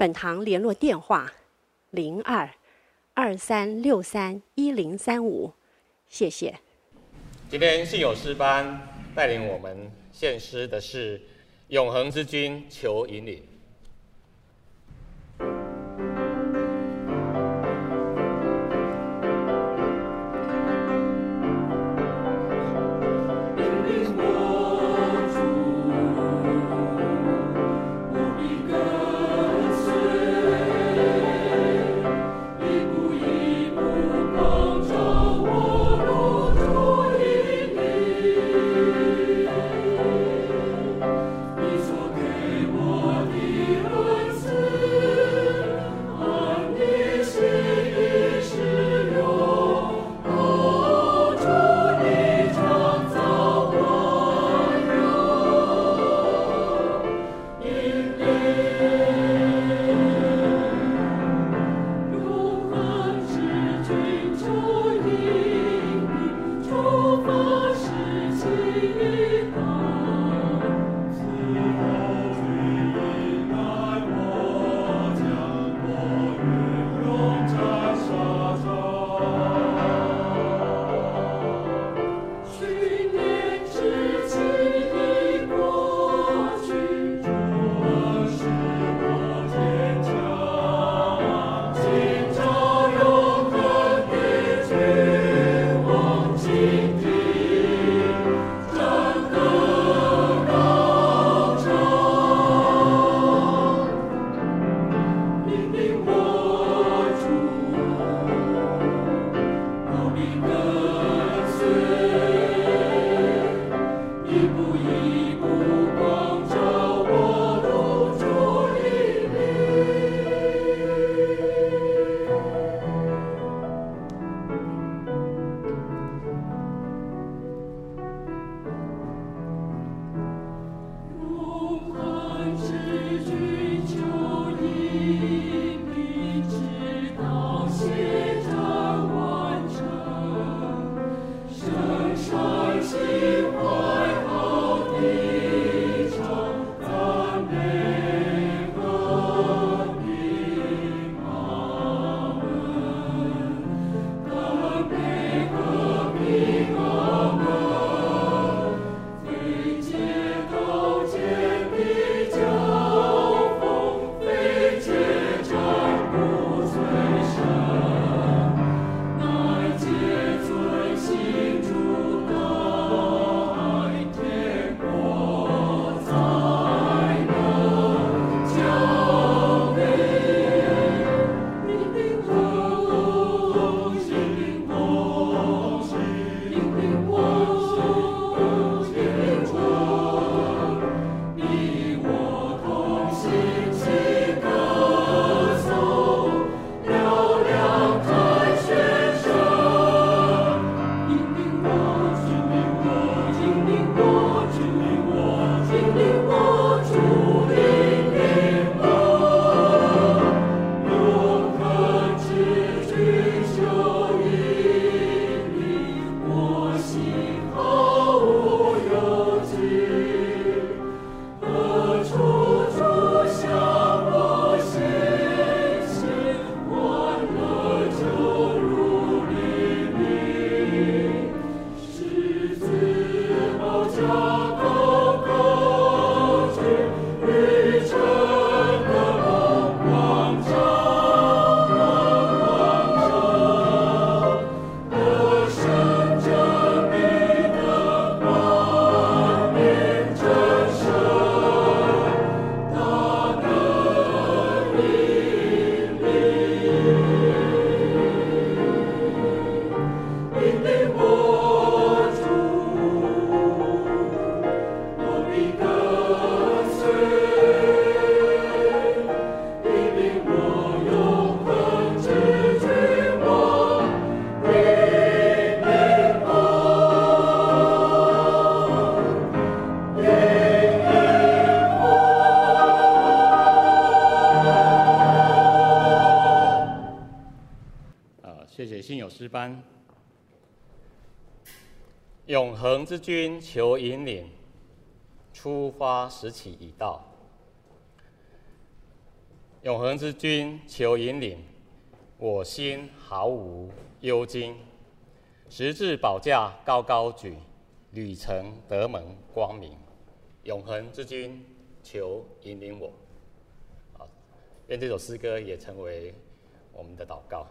本堂联络电话：零二二三六三一零三五，谢谢。今天信友诗班带领我们献诗的是《永恒之君求引领》。Amen. 恒之君求引领，出发时期已到。永恒之君求引领，我心毫无忧惊。十字宝架高高举，旅程得蒙光明。永恒之君求引领我。啊，愿这首诗歌也成为我们的祷告。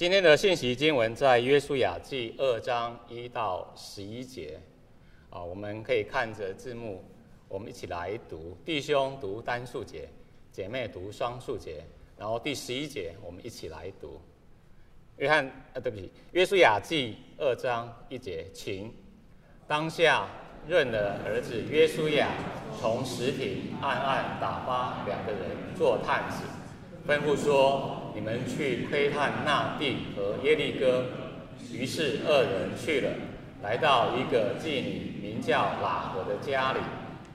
今天的信息经文在约书亚记二章一到十一节，啊，我们可以看着字幕，我们一起来读。弟兄读单数节，姐妹读双数节，然后第十一节我们一起来读。约翰，啊，对不起，约书亚记二章一节，请当下认了儿子约书亚从什亭暗暗打发两个人做探子，吩咐说。你们去窥探那地和耶利哥。于是二人去了，来到一个妓女名叫喇合的家里，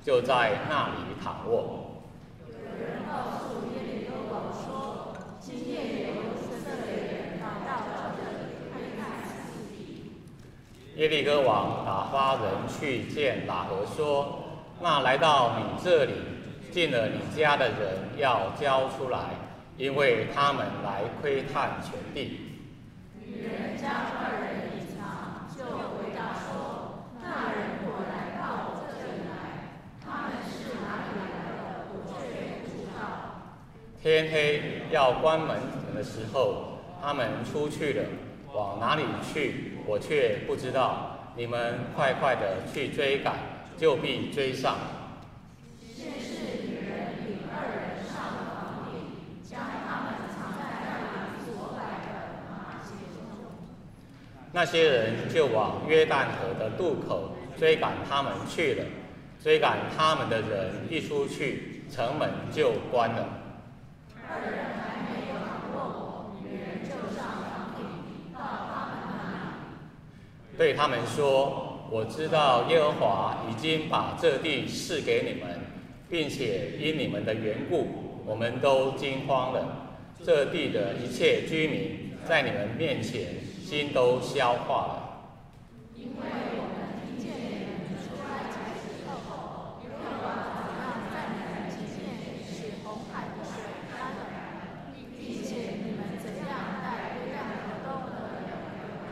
就在那里躺卧。有人告诉耶利哥王说：“今夜有以色列人来到这里窥探四地。”耶利哥王打发人去见喇合，说：“那来到你这里进了你家的人，要交出来。”因为他们来窥探全地。女人将二人隐藏，就回答说：“那人果然到我这里来，他们是哪里来的，我却不知道。”天黑要关门的时候，他们出去了，往哪里去，我却不知道。你们快快的去追赶，就必追上。那些人就往约旦河的渡口追赶他们去了。追赶他们的人一出去，城门就关了。二人还没有躺卧我，女人就上房顶到他们那里，对他们说：“我知道耶和华已经把这地赐给你们，并且因你们的缘故，我们都惊慌了。这地的一切居民在你们面前。”心都消化了，因为我们听见你们出埃及之后，耶和华怎样在你们前面使红海的水干了，并且你们怎样带约旦河东的两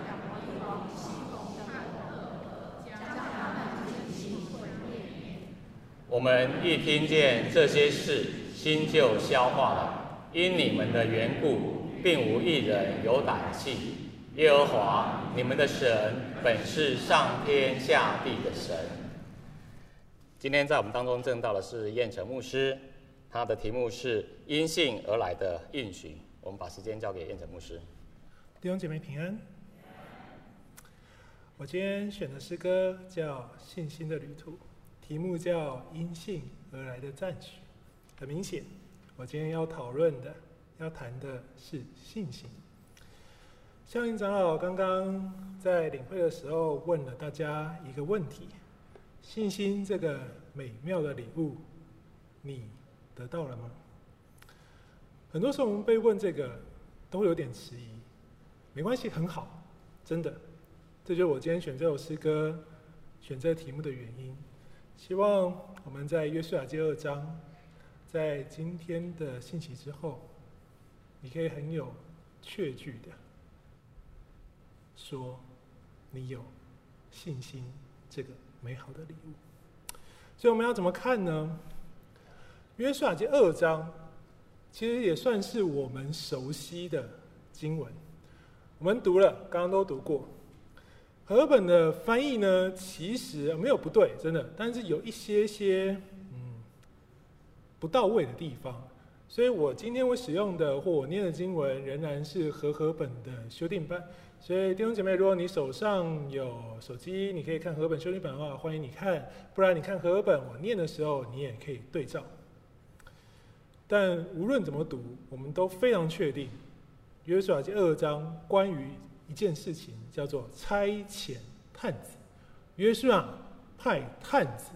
两国王西宏的和噩将他们进行毁灭。我们一听见这些事，心就消化了，因你们的缘故，并无一人有胆气。耶和华，你们的神本是上天下地的神。今天在我们当中证道的是燕城牧师，他的题目是因信而来的应许。我们把时间交给燕城牧师。弟兄姐妹平安。我今天选的诗歌叫《信心的旅途》，题目叫因信而来的赞许。很明显，我今天要讨论的、要谈的是信心。香云长老刚刚在领会的时候问了大家一个问题：信心这个美妙的礼物，你得到了吗？很多时候我们被问这个，都会有点迟疑。没关系，很好，真的，这就是我今天选这首诗歌、选这题目的原因。希望我们在约书亚记二章，在今天的信息之后，你可以很有确据的。说，你有信心这个美好的礼物，所以我们要怎么看呢？约书亚记二章，其实也算是我们熟悉的经文，我们读了，刚刚都读过。和本的翻译呢，其实没有不对，真的，但是有一些些嗯不到位的地方，所以我今天我使用的或我念的经文，仍然是和合本的修订版。所以弟兄姐妹，如果你手上有手机，你可以看和本修订版的话，欢迎你看；不然你看和本，我念的时候你也可以对照。但无论怎么读，我们都非常确定，约书亚记二章关于一件事情，叫做差遣探子。约书亚派探子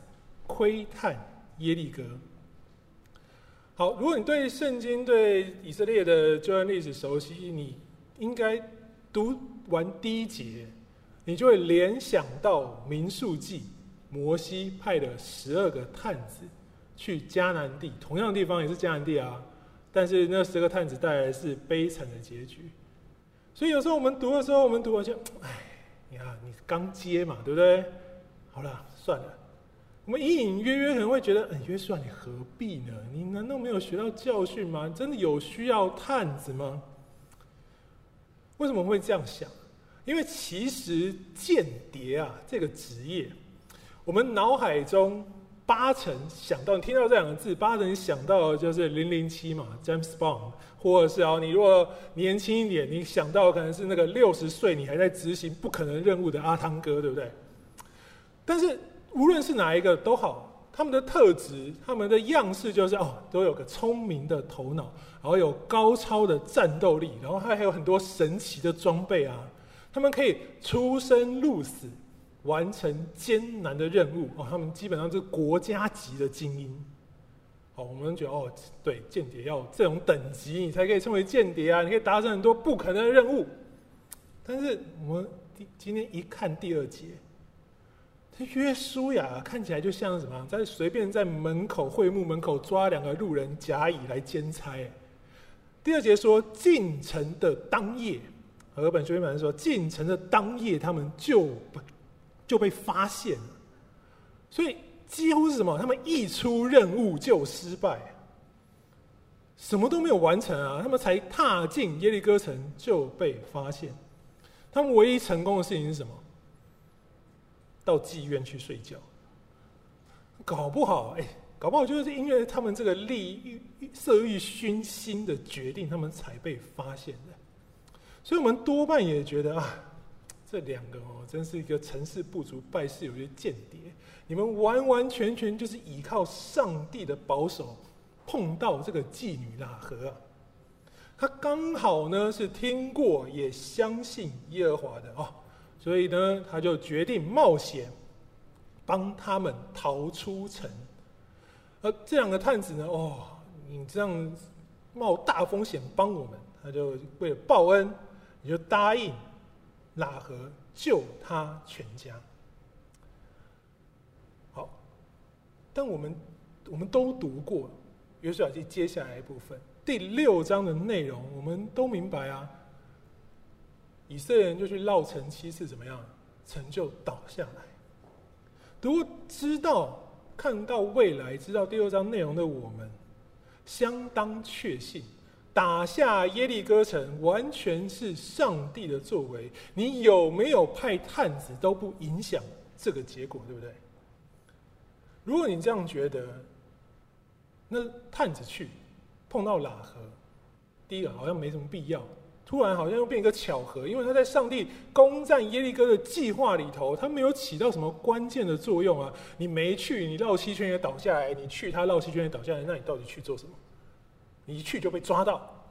窥探耶利哥。好，如果你对圣经、对以色列的这段历史熟悉，你应该读完第一节，你就会联想到民数记，摩西派的十二个探子去迦南地，同样的地方也是迦南地啊，但是那十个探子带来的是悲惨的结局。所以有时候我们读的时候，我们读好像，哎，你看你刚接嘛，对不对？好了，算了。我们隐隐约约可能会觉得，嗯，约书亚，你何必呢？你难道没有学到教训吗？真的有需要探子吗？为什么会这样想？因为其实间谍啊这个职业，我们脑海中八成想到，你听到这两个字，八成想到的就是零零七嘛，James Bond，或者是啊，你如果年轻一点，你想到可能是那个六十岁你还在执行不可能任务的阿汤哥，对不对？但是。无论是哪一个都好，他们的特质、他们的样式就是哦，都有个聪明的头脑，然后有高超的战斗力，然后他还有很多神奇的装备啊。他们可以出生入死，完成艰难的任务哦。他们基本上是国家级的精英。哦，我们觉得哦，对，间谍要这种等级，你才可以称为间谍啊，你可以达成很多不可能的任务。但是我们今天一看第二节。这约书亚看起来就像什么，在随便在门口会幕门口抓两个路人甲乙来兼差。第二节说进城的当夜，和本修订版说进城的当夜，他们就就被发现。所以几乎是什么？他们一出任务就失败，什么都没有完成啊！他们才踏进耶利哥城就被发现。他们唯一成功的事情是什么？到妓院去睡觉，搞不好哎，搞不好就是因为他们这个利欲、色欲熏心的决定，他们才被发现的。所以，我们多半也觉得啊，这两个哦，真是一个成事不足败事有余的间谍。你们完完全全就是依靠上帝的保守，碰到这个妓女喇合啊，他刚好呢是听过也相信耶和华的哦。所以呢，他就决定冒险帮他们逃出城。而这两个探子呢，哦，你这样冒大风险帮我们，他就为了报恩，你就答应喇合救他全家。好，但我们我们都读过约书亚记接下来一部分第六章的内容，我们都明白啊。以色列人就去绕城七次，怎么样？城就倒下来。如果知道看到未来，知道第六章内容的我们，相当确信打下耶利哥城完全是上帝的作为。你有没有派探子都不影响这个结果，对不对？如果你这样觉得，那探子去碰到喇合，第一个好像没什么必要。突然好像又变一个巧合，因为他在上帝攻占耶利哥的计划里头，他没有起到什么关键的作用啊！你没去，你绕七圈也倒下来；你去，他绕七圈也倒下来。那你到底去做什么？你一去就被抓到，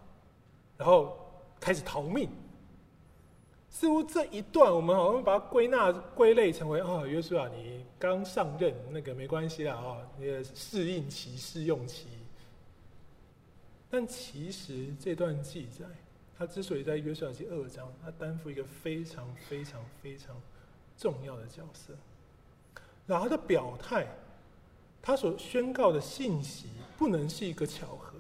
然后开始逃命。似乎这一段我们好像把它归纳归类成为：啊，约书亚，你刚上任，那个没关系啦，啊，你的适应期、试用期。但其实这段记载。他之所以在约书亚记二章，他担负一个非常非常非常重要的角色。然后他的表态，他所宣告的信息，不能是一个巧合。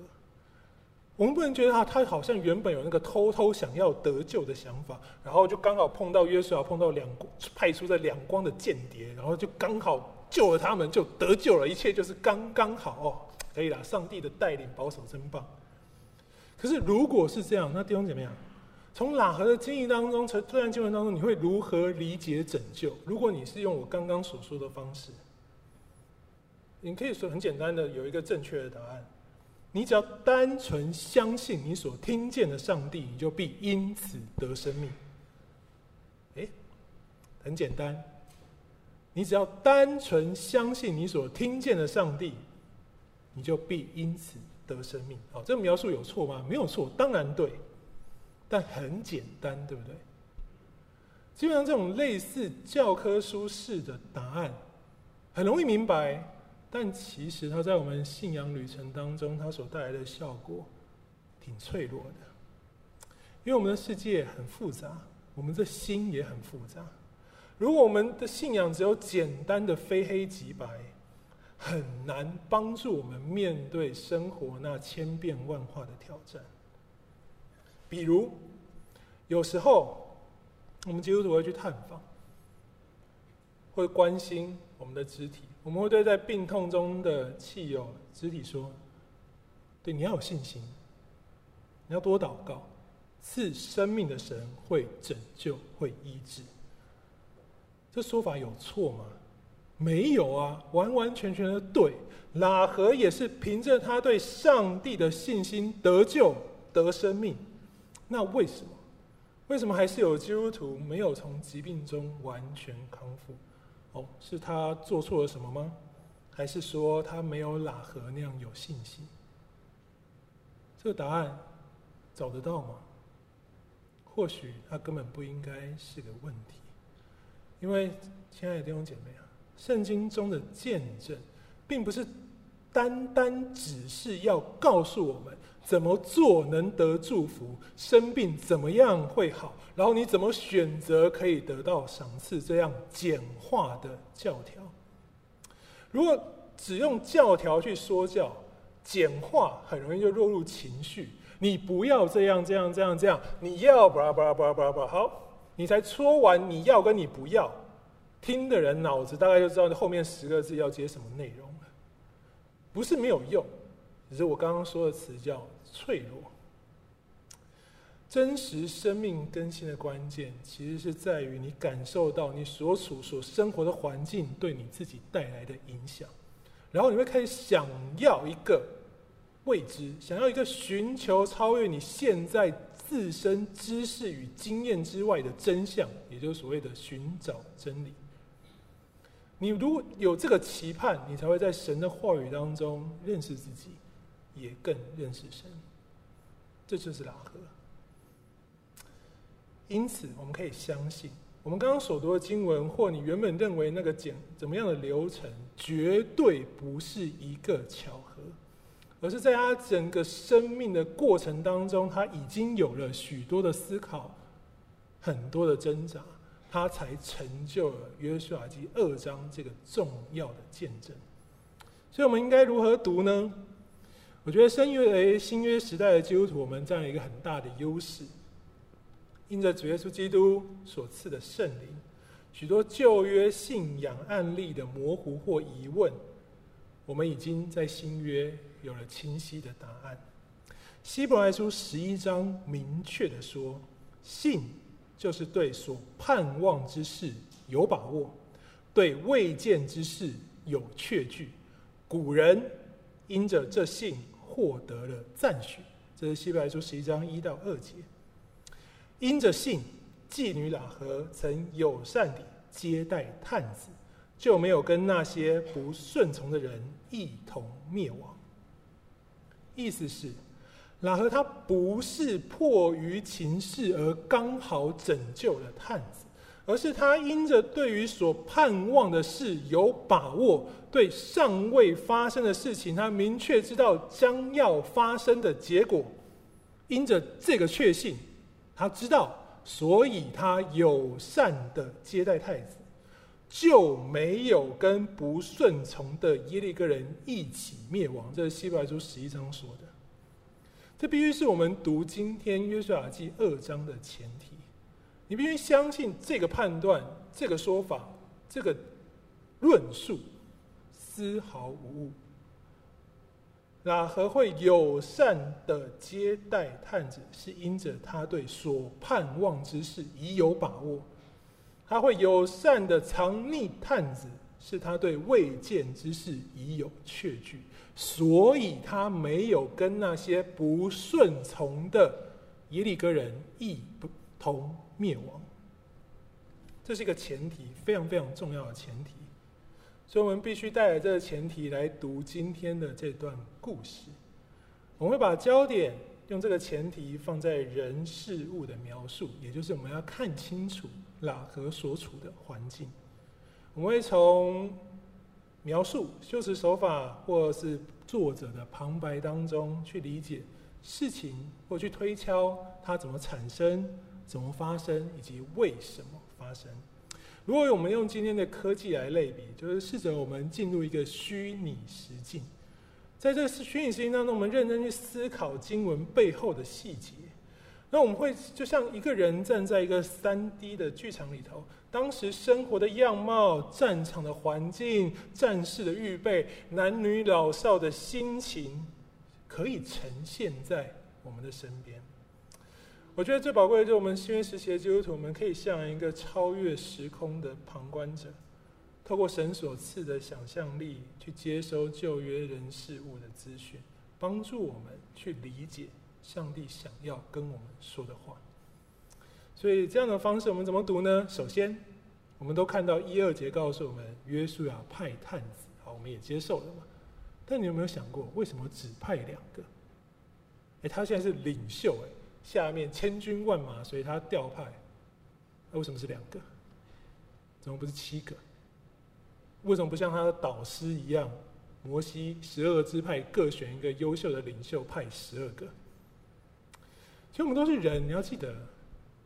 我们不能觉得他他好像原本有那个偷偷想要得救的想法，然后就刚好碰到约书亚，碰到两派出的两光的间谍，然后就刚好救了他们，就得救了，一切就是刚刚好哦，可以了。上帝的带领保守真棒。可是，如果是这样，那弟兄怎么样？从喇合的经历当中，从这段经文当中，你会如何理解拯救？如果你是用我刚刚所说的方式，你可以说很简单的有一个正确的答案。你只要单纯相信你所听见的上帝，你就必因此得生命。诶，很简单，你只要单纯相信你所听见的上帝，你就必因此。得生命，好，这个描述有错吗？没有错，当然对，但很简单，对不对？基本上这种类似教科书式的答案，很容易明白，但其实它在我们信仰旅程当中，它所带来的效果挺脆弱的，因为我们的世界很复杂，我们的心也很复杂。如果我们的信仰只有简单的非黑即白，很难帮助我们面对生活那千变万化的挑战。比如，有时候我们基督徒会去探访，会关心我们的肢体，我们会对在病痛中的亲友肢体说：“对，你要有信心，你要多祷告，赐生命的神会拯救，会医治。”这说法有错吗？没有啊，完完全全的对。喇合也是凭着他对上帝的信心得救得生命。那为什么？为什么还是有基督徒没有从疾病中完全康复？哦，是他做错了什么吗？还是说他没有喇合那样有信心？这个答案找得到吗？或许他根本不应该是个问题，因为亲爱的弟兄姐妹啊，圣经中的见证，并不是单单只是要告诉我们。怎么做能得祝福？生病怎么样会好？然后你怎么选择可以得到赏赐？这样简化的教条，如果只用教条去说教，简化很容易就落入情绪。你不要这样这样这样这样，你要巴拉巴拉巴拉巴拉。好，你才说完你要跟你不要，听的人脑子大概就知道后面十个字要接什么内容了。不是没有用，只是我刚刚说的词叫。脆弱，真实生命更新的关键，其实是在于你感受到你所处、所生活的环境对你自己带来的影响，然后你会开始想要一个未知，想要一个寻求超越你现在自身知识与经验之外的真相，也就是所谓的寻找真理。你如果有这个期盼，你才会在神的话语当中认识自己，也更认识神。这就是喇合。因此，我们可以相信，我们刚刚所读的经文，或你原本认为那个简怎么样的流程，绝对不是一个巧合，而是在他整个生命的过程当中，他已经有了许多的思考，很多的挣扎，他才成就了约书亚记二章这个重要的见证。所以，我们应该如何读呢？我觉得身为新约时代的基督徒，我们占了一个很大的优势。因着主耶稣基督所赐的圣灵，许多旧约信仰案例的模糊或疑问，我们已经在新约有了清晰的答案。希伯来书十一章明确的说：“信就是对所盼望之事有把握，对未见之事有确据。古人因着这信。”获得了赞许，这是希伯来书十一章一到二节。因着信，妓女喇合曾友善地接待探子，就没有跟那些不顺从的人一同灭亡。意思是，喇合他不是迫于情势而刚好拯救了探子。而是他因着对于所盼望的事有把握，对尚未发生的事情，他明确知道将要发生的结果。因着这个确信，他知道，所以他友善的接待太子，就没有跟不顺从的耶利哥人一起灭亡。这是希伯来书十一章说的。这必须是我们读今天约书亚记二章的前提。你必须相信这个判断、这个说法、这个论述丝毫无误。喇合会友善的接待探子，是因着他对所盼望之事已有把握；他会友善的藏匿探子，是他对未见之事已有确据。所以他没有跟那些不顺从的耶利哥人一同。灭亡，这是一个前提，非常非常重要的前提，所以我们必须带着这个前提来读今天的这段故事。我们会把焦点用这个前提放在人事物的描述，也就是我们要看清楚喇合所处的环境。我们会从描述、修辞手法，或是作者的旁白当中去理解事情，或去推敲它怎么产生、怎么发生，以及为什么发生。如果我们用今天的科技来类比，就是试着我们进入一个虚拟实境，在这个虚拟实境当中，我们认真去思考经文背后的细节。那我们会就像一个人站在一个三 D 的剧场里头，当时生活的样貌、战场的环境、战士的预备、男女老少的心情，可以呈现在我们的身边。我觉得最宝贵的就是我们新约时期的基督徒，我们可以像一个超越时空的旁观者，透过神所赐的想象力，去接收旧约人事物的资讯，帮助我们去理解上帝想要跟我们说的话。所以这样的方式，我们怎么读呢？首先，我们都看到一二节告诉我们，约书亚派探子，好，我们也接受了嘛。但你有没有想过，为什么只派两个？哎，他现在是领袖，哎。下面千军万马所以他调派，那为什么是两个？怎么不是七个？为什么不像他的导师一样，摩西十二支派各选一个优秀的领袖派十二个？其实我们都是人，你要记得，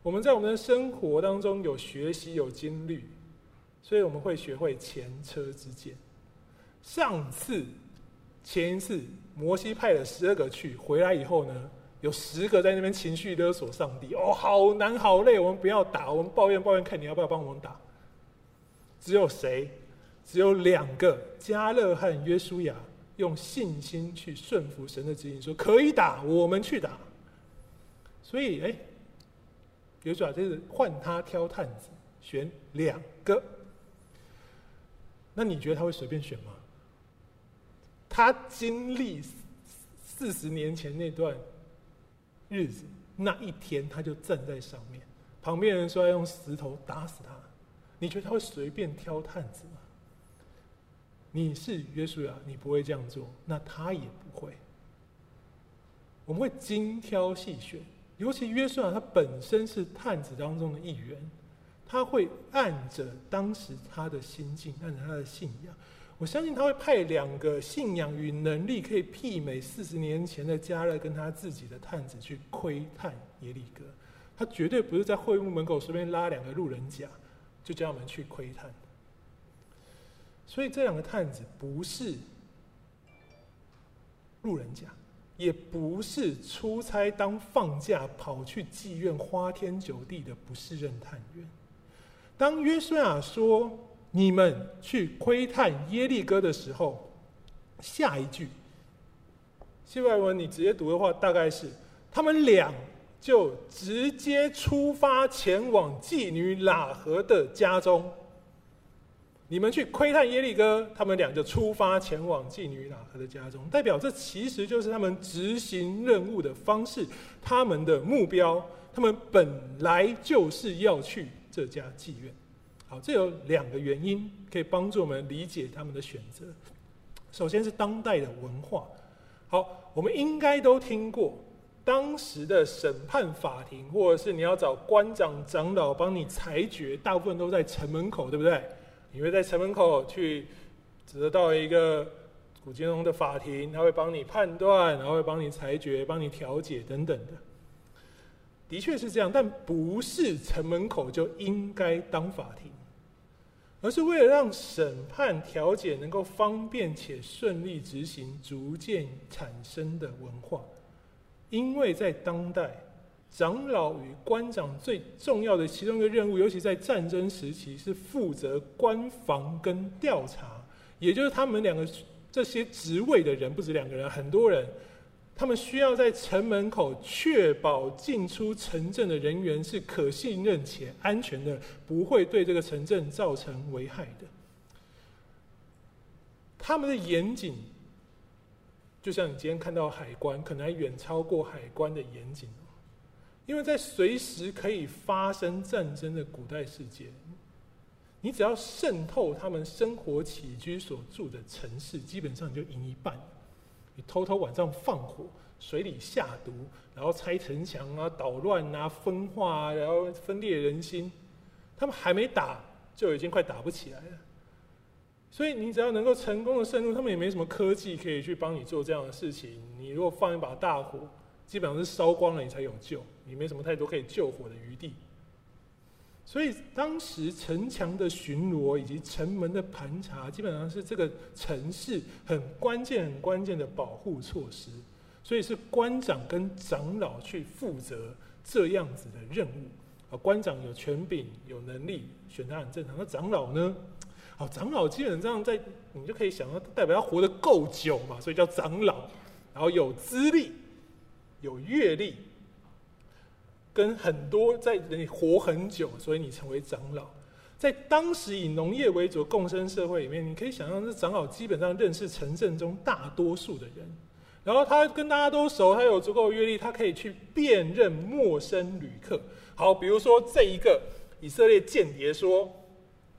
我们在我们的生活当中有学习有经历，所以我们会学会前车之鉴。上次前一次摩西派了十二个去，回来以后呢？有十个在那边情绪勒索上帝，哦，好难好累，我们不要打，我们抱怨抱怨，看你要不要帮我们打。只有谁？只有两个，加勒和约书亚用信心去顺服神的指引，说可以打，我们去打。所以，哎，比如说啊就是换他挑探子，选两个。那你觉得他会随便选吗？他经历四十年前那段。日子那一天，他就站在上面，旁边人说要用石头打死他。你觉得他会随便挑探子吗？你是约书亚，你不会这样做，那他也不会。我们会精挑细选，尤其约书亚他本身是探子当中的一员，他会按着当时他的心境，按着他的信仰。我相信他会派两个信仰与能力可以媲美四十年前的加勒跟他自己的探子去窥探耶利哥。他绝对不是在会幕门口随便拉两个路人甲，就叫我们去窥探。所以这两个探子不是路人甲，也不是出差当放假跑去妓院花天酒地的不是任探员。当约书亚说，你们去窥探耶利哥的时候，下一句，希伯来文你直接读的话，大概是他们俩就直接出发前往妓女喇合的家中。你们去窥探耶利哥，他们俩就出发前往妓女喇合的家中，代表这其实就是他们执行任务的方式，他们的目标，他们本来就是要去这家妓院。好，这有两个原因可以帮助我们理解他们的选择。首先是当代的文化。好，我们应该都听过，当时的审判法庭，或者是你要找官长、长老帮你裁决，大部分都在城门口，对不对？你会在城门口去得到一个古金龙的法庭，他会帮你判断，然后会帮你裁决、帮你调解等等的。的确是这样，但不是城门口就应该当法庭。而是为了让审判调解能够方便且顺利执行，逐渐产生的文化。因为在当代，长老与官长最重要的其中一个任务，尤其在战争时期，是负责关防跟调查，也就是他们两个这些职位的人，不止两个人，很多人。他们需要在城门口确保进出城镇的人员是可信任且安全的，不会对这个城镇造成危害的。他们的严谨，就像你今天看到海关，可能还远超过海关的严谨。因为在随时可以发生战争的古代世界，你只要渗透他们生活起居所住的城市，基本上你就赢一半。你偷偷晚上放火，水里下毒，然后拆城墙啊，捣乱啊，分化啊，然后分裂人心，他们还没打就已经快打不起来了。所以你只要能够成功的渗入，他们也没什么科技可以去帮你做这样的事情。你如果放一把大火，基本上是烧光了你才有救，你没什么太多可以救火的余地。所以当时城墙的巡逻以及城门的盘查，基本上是这个城市很关键、很关键的保护措施。所以是官长跟长老去负责这样子的任务。啊，官长有权柄、有能力，选他很正常。那长老呢？哦，长老基本上在你就可以想到，代表他活得够久嘛，所以叫长老。然后有资历、有阅历，跟很多在你活很久，所以你成为长老。在当时以农业为主的共生社会里面，你可以想象，这长老基本上认识城镇中大多数的人。然后他跟大家都熟，他有足够的阅历，他可以去辨认陌生旅客。好，比如说这一个以色列间谍说。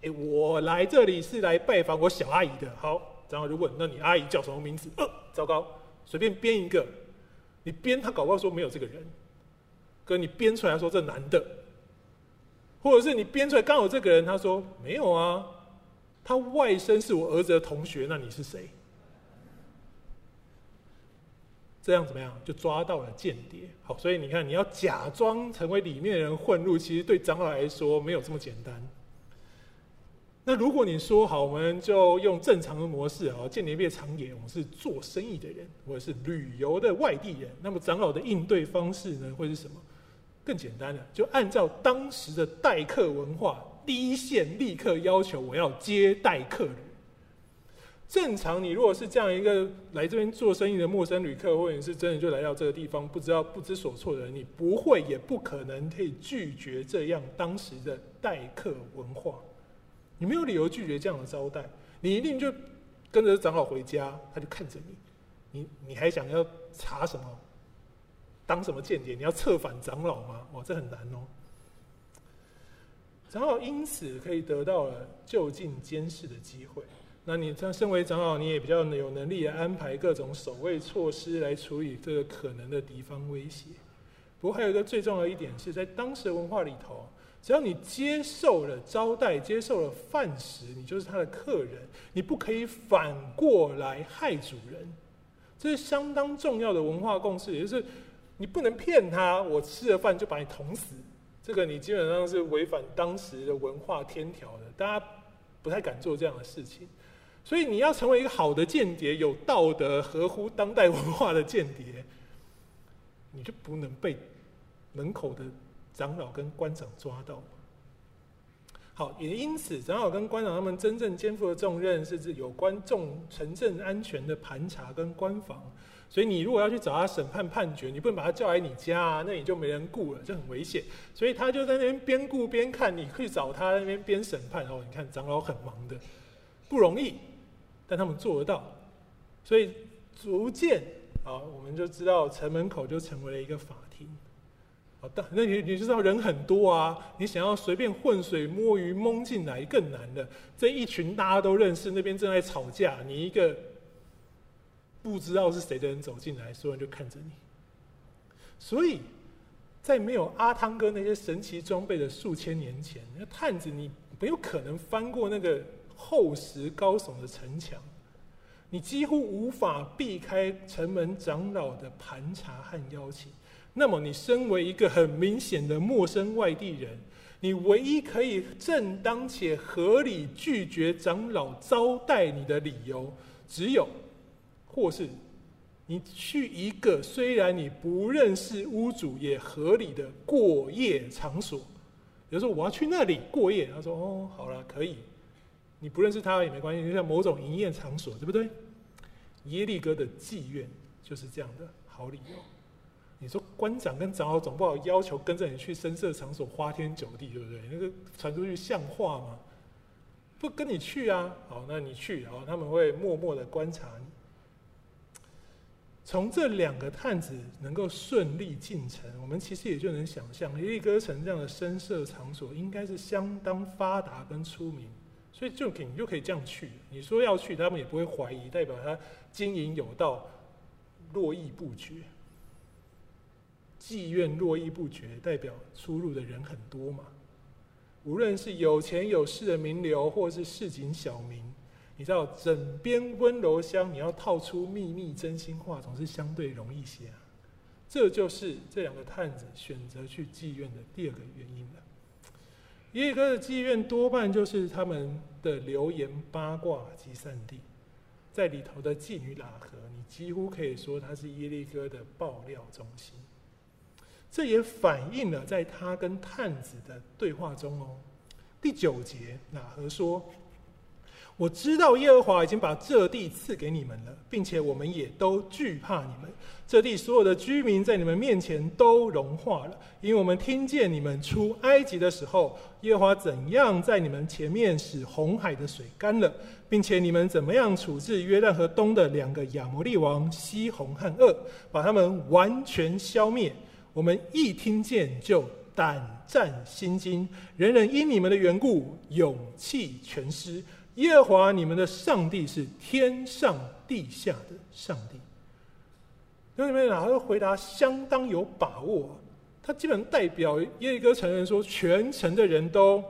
哎，我来这里是来拜访我小阿姨的。好，然后就问那你阿姨叫什么名字？呃，糟糕，随便编一个，你编他搞不好说没有这个人，跟你编出来说这男的，或者是你编出来刚好这个人，他说没有啊，他外甥是我儿子的同学，那你是谁？这样怎么样？就抓到了间谍。好，所以你看，你要假装成为里面的人混入，其实对长老来说没有这么简单。那如果你说好，我们就用正常的模式啊，间谍别藏也，我们是做生意的人，或者是旅游的外地人，那么长老的应对方式呢，会是什么？更简单的，就按照当时的待客文化，第一线立刻要求我要接待客旅。正常，你如果是这样一个来这边做生意的陌生旅客，或者是真的就来到这个地方，不知道不知所措的人，你不会也不可能可以拒绝这样当时的待客文化。你没有理由拒绝这样的招待，你一定就跟着长老回家，他就看着你，你你还想要查什么？当什么间谍？你要策反长老吗？哇，这很难哦。长老因此可以得到了就近监视的机会。那你这身为长老，你也比较有能力安排各种守卫措施来处理这个可能的敌方威胁。不过还有一个最重要一点是在当时的文化里头。只要你接受了招待，接受了饭食，你就是他的客人。你不可以反过来害主人，这是相当重要的文化共识。也就是你不能骗他，我吃了饭就把你捅死。这个你基本上是违反当时的文化天条的，大家不太敢做这样的事情。所以你要成为一个好的间谍，有道德、合乎当代文化的间谍，你就不能被门口的。长老跟官长抓到，好，也因此，长老跟官长他们真正肩负的重任是指有关重城镇安全的盘查跟关防。所以你如果要去找他审判判决，你不能把他叫来你家啊，那你就没人顾了，这很危险。所以他就在那边边顾边看，你去找他那边边审判。哦，你看长老很忙的，不容易，但他们做得到。所以逐渐啊，我们就知道城门口就成为了一个法庭。好的，那你你就知道人很多啊，你想要随便混水摸鱼蒙进来更难的。这一群大家都认识，那边正在吵架，你一个不知道是谁的人走进来，所有人就看着你。所以在没有阿汤哥那些神奇装备的数千年前，那探子你没有可能翻过那个厚实高耸的城墙，你几乎无法避开城门长老的盘查和邀请。那么，你身为一个很明显的陌生外地人，你唯一可以正当且合理拒绝长老招待你的理由，只有，或是你去一个虽然你不认识屋主也合理的过夜场所。比如说，我要去那里过夜，他说：“哦，好了，可以。”你不认识他也没关系，就像某种营业场所，对不对？耶利哥的妓院就是这样的好理由。你说官长跟长老总不好要求跟着你去声色场所花天酒地，对不对？那个传出去像话吗？不跟你去啊？好，那你去，然后他们会默默的观察你。从这两个探子能够顺利进城，我们其实也就能想象，耶利哥城这样的声色场所应该是相当发达跟出名，所以就可你就可以这样去。你说要去，他们也不会怀疑，代表他经营有道，络绎不绝。妓院络绎不绝，代表出入的人很多嘛。无论是有钱有势的名流，或是市井小民，你知道，枕边温柔乡，你要套出秘密真心话，总是相对容易些啊。这就是这两个探子选择去妓院的第二个原因了。耶利哥的妓院多半就是他们的流言八卦集散地，在里头的妓女喇合，你几乎可以说她是耶利哥的爆料中心。这也反映了在他跟探子的对话中哦。第九节，喇合说。我知道耶和华已经把这地赐给你们了，并且我们也都惧怕你们。这地所有的居民在你们面前都融化了，因为我们听见你们出埃及的时候，耶和华怎样在你们前面使红海的水干了，并且你们怎么样处置约旦河东的两个亚摩利王西宏和噩，把他们完全消灭。我们一听见就胆战心惊，人人因你们的缘故勇气全失。耶和华你们的上帝是天上地下的上帝。那里面哪个回答相当有把握？他基本代表耶利哥承认说，全城的人都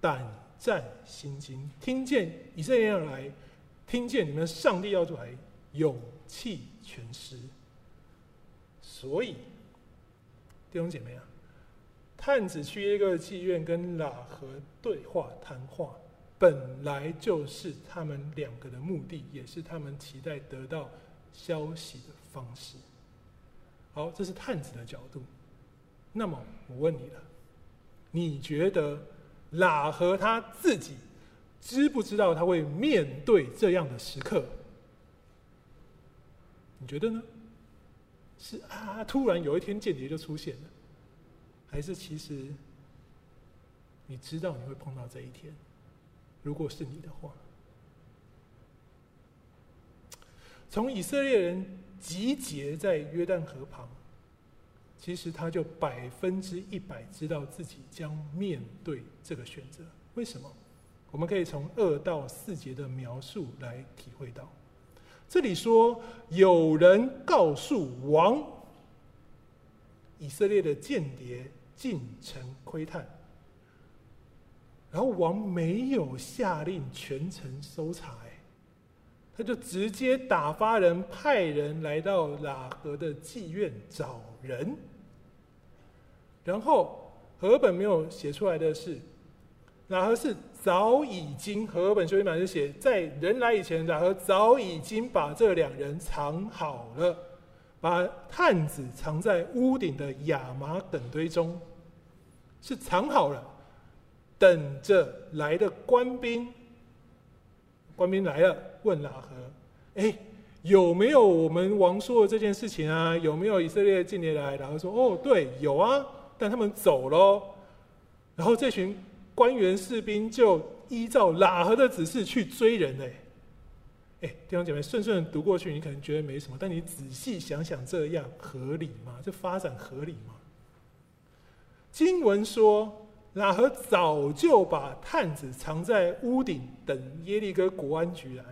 胆战心惊，听见以色列人来，听见你们上帝要来，勇气全失。所以弟兄姐妹啊，探子去耶利哥的妓院跟喇合对话谈话。本来就是他们两个的目的，也是他们期待得到消息的方式。好，这是探子的角度。那么我问你了，你觉得喇和他自己知不知道他会面对这样的时刻？你觉得呢？是啊，突然有一天间谍就出现了，还是其实你知道你会碰到这一天？如果是你的话，从以色列人集结在约旦河旁，其实他就百分之一百知道自己将面对这个选择。为什么？我们可以从二到四节的描述来体会到。这里说，有人告诉王，以色列的间谍进城窥探。然后王没有下令全城搜查，他就直接打发人派人来到喇合的妓院找人。然后和本没有写出来的是，喇合是早已经和本修订版就写，在人来以前，喇合早已经把这两人藏好了，把探子藏在屋顶的亚麻稈堆中，是藏好了。等着来的官兵，官兵来了，问喇合：“哎，有没有我们王说的这件事情啊？有没有以色列间谍来？”喇合说：“哦，对，有啊，但他们走喽。”然后这群官员士兵就依照喇合的指示去追人。哎，哎，弟兄姐妹，顺顺读过去，你可能觉得没什么，但你仔细想想，这样合理吗？这发展合理吗？经文说。喇合早就把探子藏在屋顶，等耶利哥国安局来，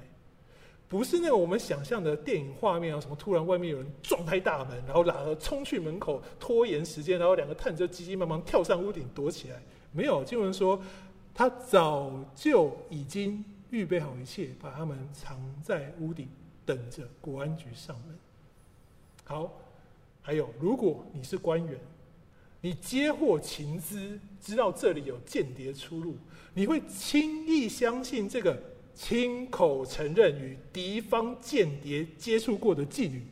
不是那个我们想象的电影画面啊，什么突然外面有人撞开大门，然后喇合冲去门口拖延时间，然后两个探子就急急忙忙跳上屋顶躲起来。没有，经文说他早就已经预备好一切，把他们藏在屋顶，等着国安局上门。好，还有，如果你是官员。你接获情资，知道这里有间谍出入，你会轻易相信这个亲口承认与敌方间谍接触过的妓女？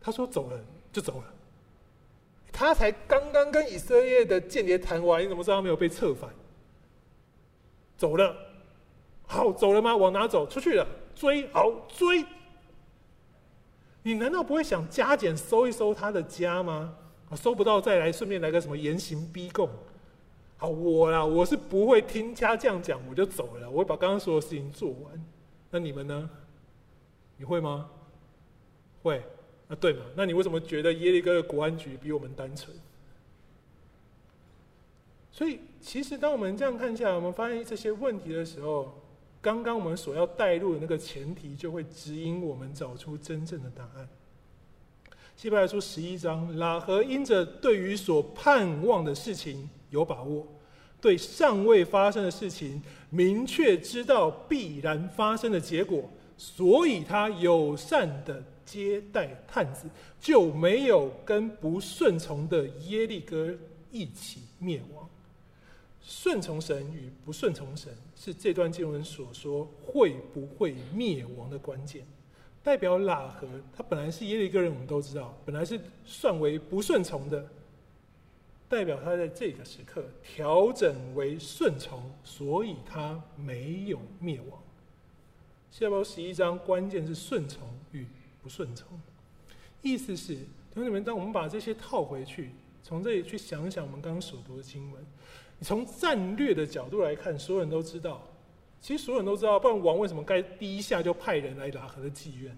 他说走了就走了，他才刚刚跟以色列的间谍谈完，你怎么知道他没有被策反？走了，好，走了吗？往哪走？出去了，追，好，追。你难道不会想加减搜一搜他的家吗？啊，搜不到再来，顺便来个什么严刑逼供。好，我啦，我是不会听他这样讲，我就走了。我会把刚刚所有事情做完。那你们呢？你会吗？会。啊，对嘛？那你为什么觉得耶利哥的国安局比我们单纯？所以，其实当我们这样看下来，我们发现这些问题的时候，刚刚我们所要带入的那个前提，就会指引我们找出真正的答案。希伯来书十一章，喇合因着对于所盼望的事情有把握，对尚未发生的事情明确知道必然发生的结果，所以他友善的接待探子，就没有跟不顺从的耶利哥一起灭亡。顺从神与不顺从神，是这段经文所说会不会灭亡的关键。代表喇合，他本来是耶利哥人，我们都知道，本来是算为不顺从的。代表他在这个时刻调整为顺从，所以他没有灭亡。下包十一章关键是顺从与不顺从，意思是弟兄们，当我们把这些套回去，从这里去想想我们刚刚所读的经文，你从战略的角度来看，所有人都知道，其实所有人都知道，不然王为什么该第一下就派人来喇合的妓院？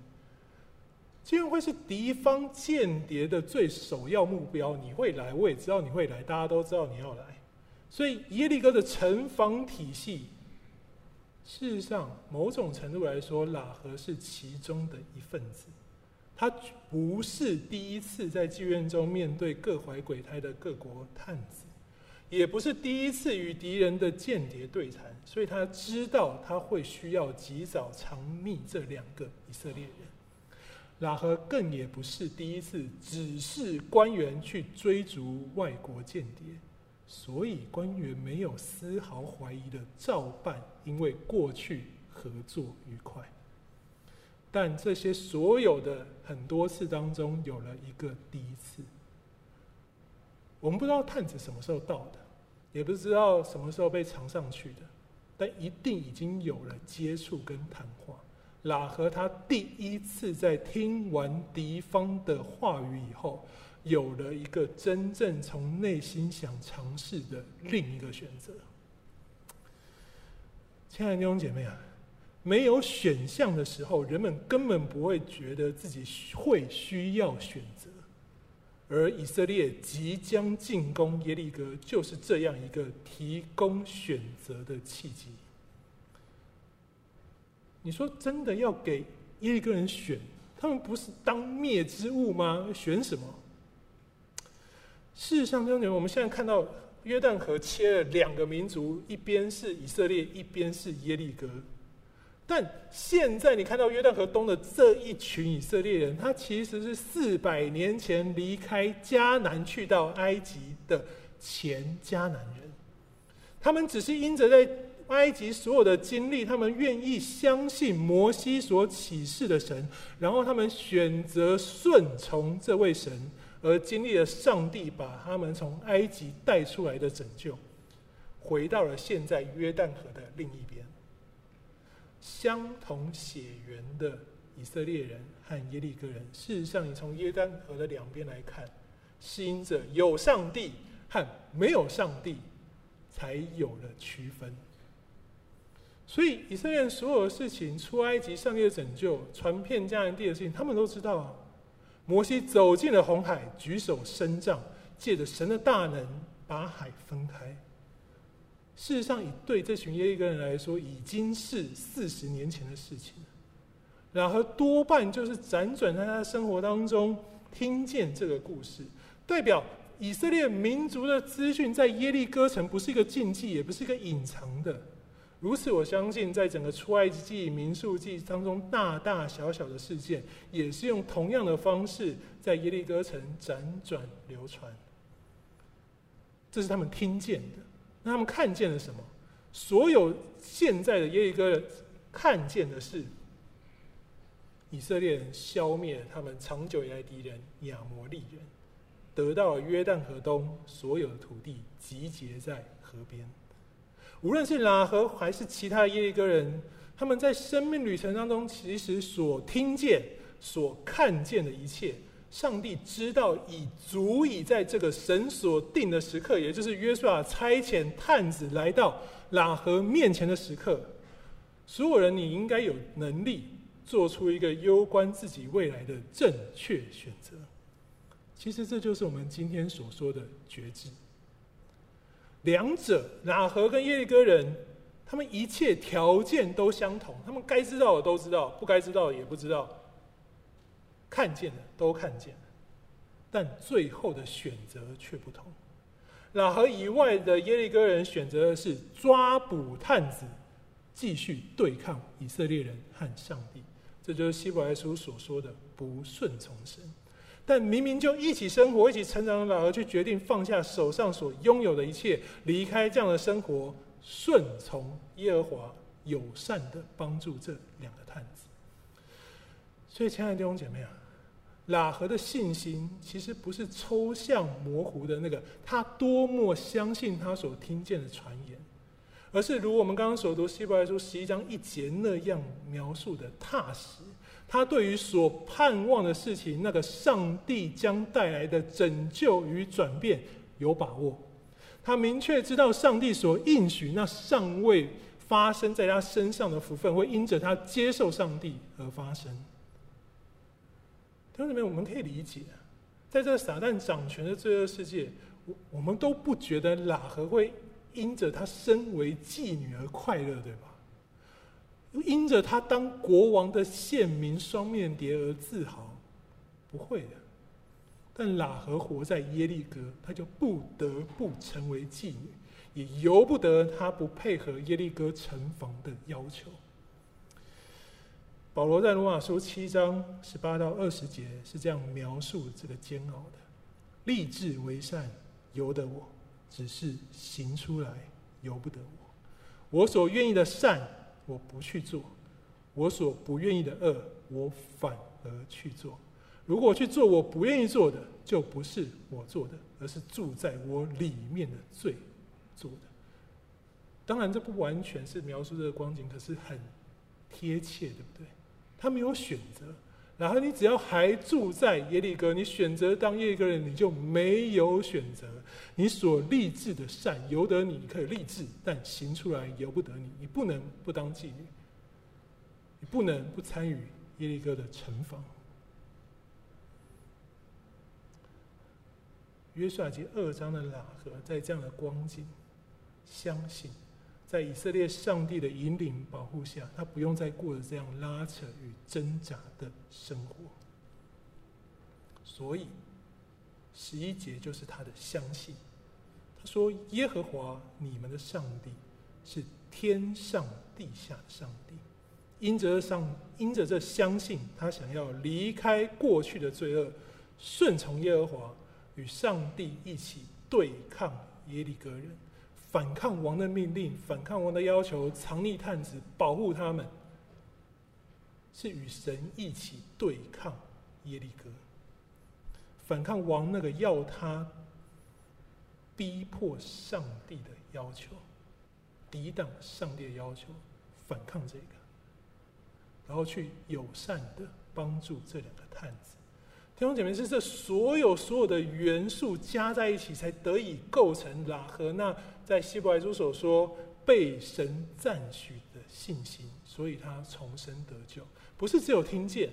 妓院会是敌方间谍的最首要目标。你会来，我也知道你会来，大家都知道你要来。所以耶利哥的城防体系，事实上某种程度来说，喇合是其中的一份子。他不是第一次在妓院中面对各怀鬼胎的各国探子，也不是第一次与敌人的间谍对谈，所以他知道他会需要及早藏匿这两个以色列人。喇合更也不是第一次指示官员去追逐外国间谍，所以官员没有丝毫怀疑的照办，因为过去合作愉快。但这些所有的很多次当中，有了一个第一次。我们不知道探子什么时候到的，也不知道什么时候被藏上去的，但一定已经有了接触跟谈话。喇合他第一次在听完敌方的话语以后，有了一个真正从内心想尝试的另一个选择。亲爱的弟兄姐妹啊，没有选项的时候，人们根本不会觉得自己会需要选择，而以色列即将进攻耶利哥，就是这样一个提供选择的契机。你说真的要给耶利哥人选，他们不是当灭之物吗？选什么？事实上，兄弟们，我们现在看到约旦河切了两个民族，一边是以色列，一边是耶利哥。但现在你看到约旦河东的这一群以色列人，他其实是四百年前离开迦南去到埃及的前迦南人，他们只是因着在。埃及所有的经历，他们愿意相信摩西所启示的神，然后他们选择顺从这位神，而经历了上帝把他们从埃及带出来的拯救，回到了现在约旦河的另一边。相同血缘的以色列人和耶利哥人，事实上，你从约旦河的两边来看，吸引着有上帝和没有上帝，才有了区分。所以以色列人所有的事情，出埃及、上帝的拯救、传遍迦南地的事情，他们都知道啊。摩西走进了红海，举手伸杖，借着神的大能把海分开。事实上，以对这群耶利哥人来说，已经是四十年前的事情。然后多半就是辗转在他的生活当中听见这个故事，代表以色列民族的资讯在耶利哥城不是一个禁忌，也不是一个隐藏的。如此，我相信，在整个出埃及记、民数记当中，大大小小的事件，也是用同样的方式在耶利哥城辗转流传。这是他们听见的，那他们看见了什么？所有现在的耶利哥人看见的是，以色列人消灭了他们长久以来敌人亚摩利人，得到了约旦河东所有的土地，集结在河边。无论是拉合还是其他耶利哥人，他们在生命旅程当中，其实所听见、所看见的一切，上帝知道，已足以在这个神所定的时刻，也就是约书亚差遣探子来到喇合面前的时刻，所有人，你应该有能力做出一个攸关自己未来的正确选择。其实这就是我们今天所说的觉知。两者，喇合跟耶利哥人，他们一切条件都相同，他们该知道的都知道，不该知道的也不知道，看见了都看见了，但最后的选择却不同。喇合以外的耶利哥人选择的是抓捕探子，继续对抗以色列人和上帝。这就是希伯来书所说的不顺从神。但明明就一起生活、一起成长的喇合，却决定放下手上所拥有的一切，离开这样的生活，顺从耶和华，友善的帮助这两个探子。所以，亲爱的弟兄姐妹啊，喇合的信心其实不是抽象模糊的那个，他多么相信他所听见的传言，而是如我们刚刚所读希伯来书十一章一节那样描述的踏实。他对于所盼望的事情，那个上帝将带来的拯救与转变有把握。他明确知道上帝所应许那尚未发生在他身上的福分，会因着他接受上帝而发生。兄姊妹，我们可以理解，在这个撒旦掌权的罪恶世界，我我们都不觉得喇合会因着他身为妓女而快乐，对吧？因着他当国王的县民双面谍而自豪，不会的。但喇合活在耶利哥，他就不得不成为妓女，也由不得他不配合耶利哥城防的要求。保罗在罗马书七章十八到二十节是这样描述这个煎熬的：立志为善，由得我；只是行出来，由不得我。我所愿意的善。我不去做，我所不愿意的恶，我反而去做。如果去做我不愿意做的，就不是我做的，而是住在我里面的罪做的。当然，这不完全是描述这个光景，可是很贴切，对不对？他没有选择，然后你只要还住在耶利哥，你选择当耶利哥人，你就没有选择。你所立志的善，由得你可以立志，但行出来由不得你。你不能不当妓女，你不能不参与耶利哥的城防。约书亚记二章的喇合，在这样的光景，相信在以色列上帝的引领保护下，他不用再过着这样拉扯与挣扎的生活。所以十一节就是他的相信。他说：“耶和华你们的上帝是天上地下的上帝。因着上，因着这相信，他想要离开过去的罪恶，顺从耶和华，与上帝一起对抗耶利哥人，反抗王的命令，反抗王的要求，藏匿探子，保护他们，是与神一起对抗耶利哥，反抗王那个要他。”逼迫上帝的要求，抵挡上帝的要求，反抗这个，然后去友善的帮助这两个探子。弟兄姐妹，是这所有所有的元素加在一起，才得以构成拉合那在希伯来书所说被神赞许的信心。所以他重生得救，不是只有听见，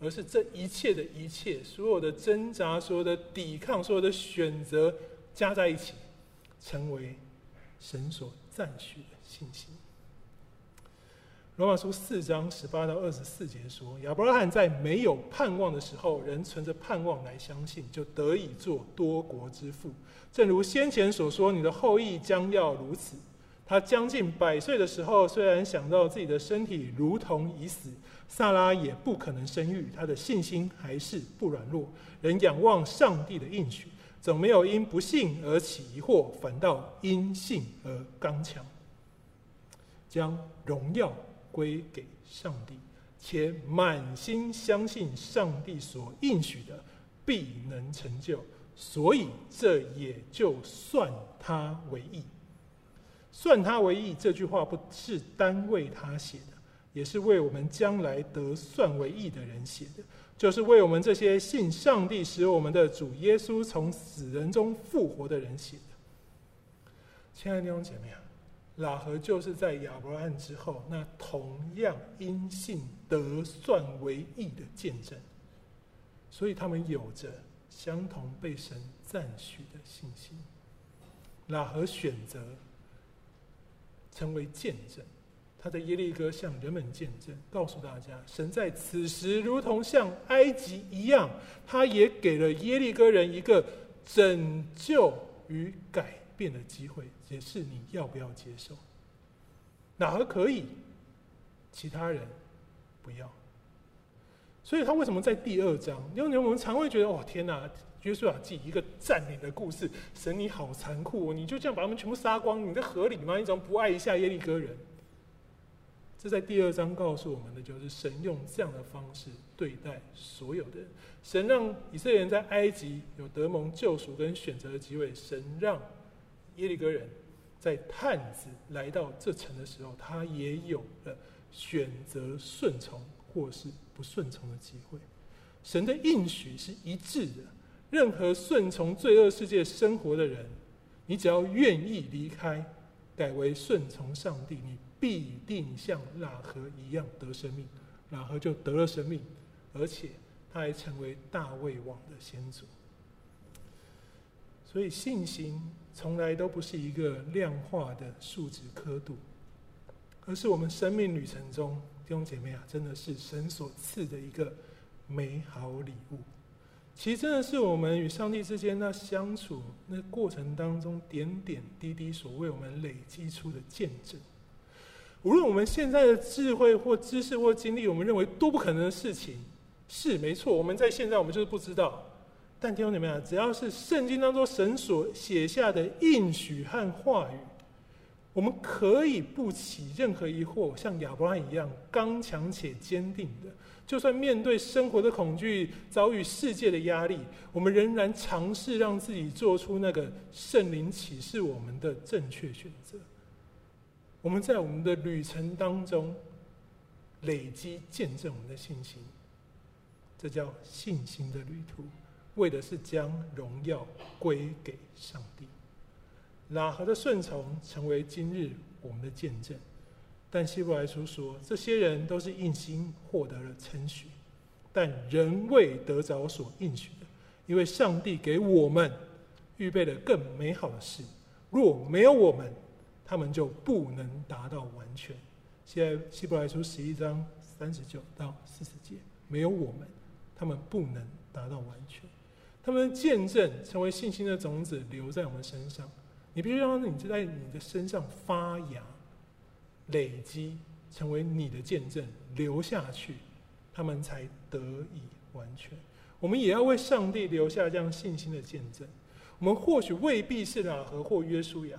而是这一切的一切，所有的挣扎，所有的抵抗，所有的选择。加在一起，成为神所赞许的信心。罗马书四章十八到二十四节说：亚伯拉罕在没有盼望的时候，仍存着盼望来相信，就得以做多国之父。正如先前所说，你的后裔将要如此。他将近百岁的时候，虽然想到自己的身体如同已死，撒拉也不可能生育，他的信心还是不软弱，仍仰望上帝的应许。总没有因不信而起疑惑，反倒因信而刚强，将荣耀归给上帝，且满心相信上帝所应许的必能成就，所以这也就算他为义。算他为义这句话不是单为他写的，也是为我们将来得算为义的人写的。就是为我们这些信上帝使我们的主耶稣从死人中复活的人写的。亲爱的弟兄姐妹啊，喇合就是在亚伯拉罕之后，那同样因信得算为义的见证，所以他们有着相同被神赞许的信心。喇合选择成为见证。他在耶利哥向人们见证，告诉大家，神在此时如同像埃及一样，他也给了耶利哥人一个拯救与改变的机会，也是你要不要接受。哪个可以，其他人不要。所以他为什么在第二章？因为我们常会觉得，哦，天哪！约书亚记一个占领的故事，神你好残酷哦！你就这样把他们全部杀光，你这合理吗？你怎么不爱一下耶利哥人？这在第二章告诉我们的就是，神用这样的方式对待所有的人。神让以色列人在埃及有得蒙救赎跟选择的机会，神让耶利哥人在探子来到这城的时候，他也有了选择顺从或是不顺从的机会。神的应许是一致的。任何顺从罪恶世界生活的人，你只要愿意离开，改为顺从上帝，你必定像喇合一样得生命。喇合就得了生命，而且他还成为大卫王的先祖。所以信心从来都不是一个量化的数值刻度，而是我们生命旅程中弟兄姐妹啊，真的是神所赐的一个美好礼物。其实真的是我们与上帝之间那相处那过程当中点点滴滴所为我们累积出的见证。无论我们现在的智慧或知识或经历，我们认为多不可能的事情，是没错。我们在现在我们就是不知道。但听懂没有？只要是圣经当中神所写下的应许和话语，我们可以不起任何疑惑，像亚伯拉罕一样刚强且坚定的。就算面对生活的恐惧，遭遇世界的压力，我们仍然尝试让自己做出那个圣灵启示我们的正确选择。我们在我们的旅程当中累积见证我们的信心，这叫信心的旅途，为的是将荣耀归给上帝。喇合的顺从成为今日我们的见证。但希伯来书说，这些人都是因信获得了称许，但仍未得着所应许的，因为上帝给我们预备了更美好的事。若没有我们，他们就不能达到完全。现在希伯来书十一章三十九到四十节，没有我们，他们不能达到完全。他们见证成为信心的种子，留在我们身上。你必须让你在你的身上发芽。累积成为你的见证，留下去，他们才得以完全。我们也要为上帝留下这样信心的见证。我们或许未必是喇合或约书亚，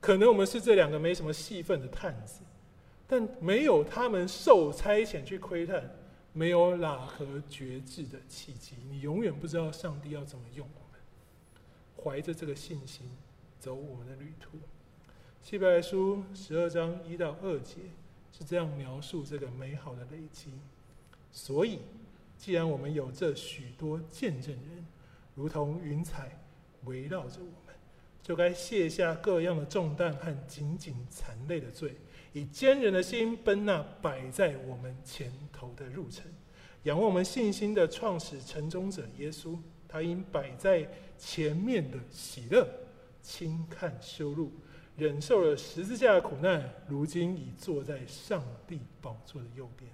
可能我们是这两个没什么戏份的探子，但没有他们受差遣去窥探，没有喇合决志的契机，你永远不知道上帝要怎么用我们。怀着这个信心，走我们的旅途。希伯来书十二章一到二节是这样描述这个美好的累积。所以，既然我们有这许多见证人，如同云彩围绕着我们，就该卸下各样的重担和紧紧缠累的罪，以坚忍的心奔那摆在我们前头的路程，仰望我们信心的创始成终者耶稣。他因摆在前面的喜乐，轻看修路。忍受了十字架的苦难，如今已坐在上帝宝座的右边。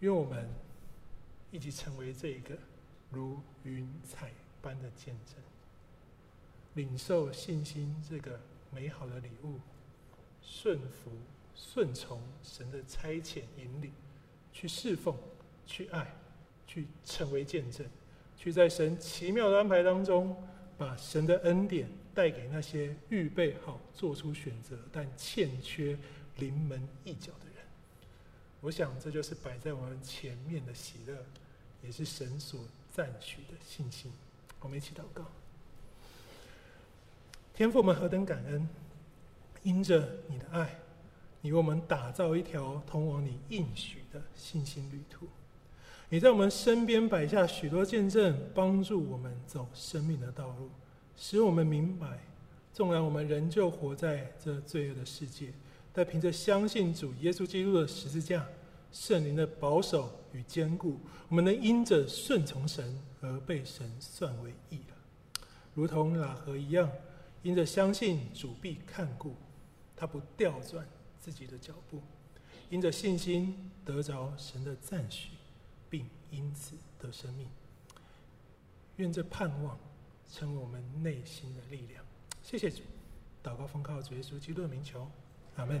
愿我们一起成为这一个如云彩般的见证，领受信心这个美好的礼物，顺服、顺从神的差遣引领，去侍奉、去爱、去成为见证，去在神奇妙的安排当中，把神的恩典。带给那些预备好做出选择但欠缺临门一脚的人，我想这就是摆在我们前面的喜乐，也是神所赞许的信心。我们一起祷告：天父，我们何等感恩！因着你的爱，你为我们打造一条通往你应许的信心旅途。你在我们身边摆下许多见证，帮助我们走生命的道路。使我们明白，纵然我们仍旧活在这罪恶的世界，但凭着相信主耶稣基督的十字架、圣灵的保守与坚固，我们能因着顺从神而被神算为义了。如同喇合一样，因着相信主必看顾，他不调转自己的脚步，因着信心得着神的赞许，并因此得生命。愿这盼望。成为我们内心的力量。谢谢主，祷告奉靠主耶稣基督的名求，阿门。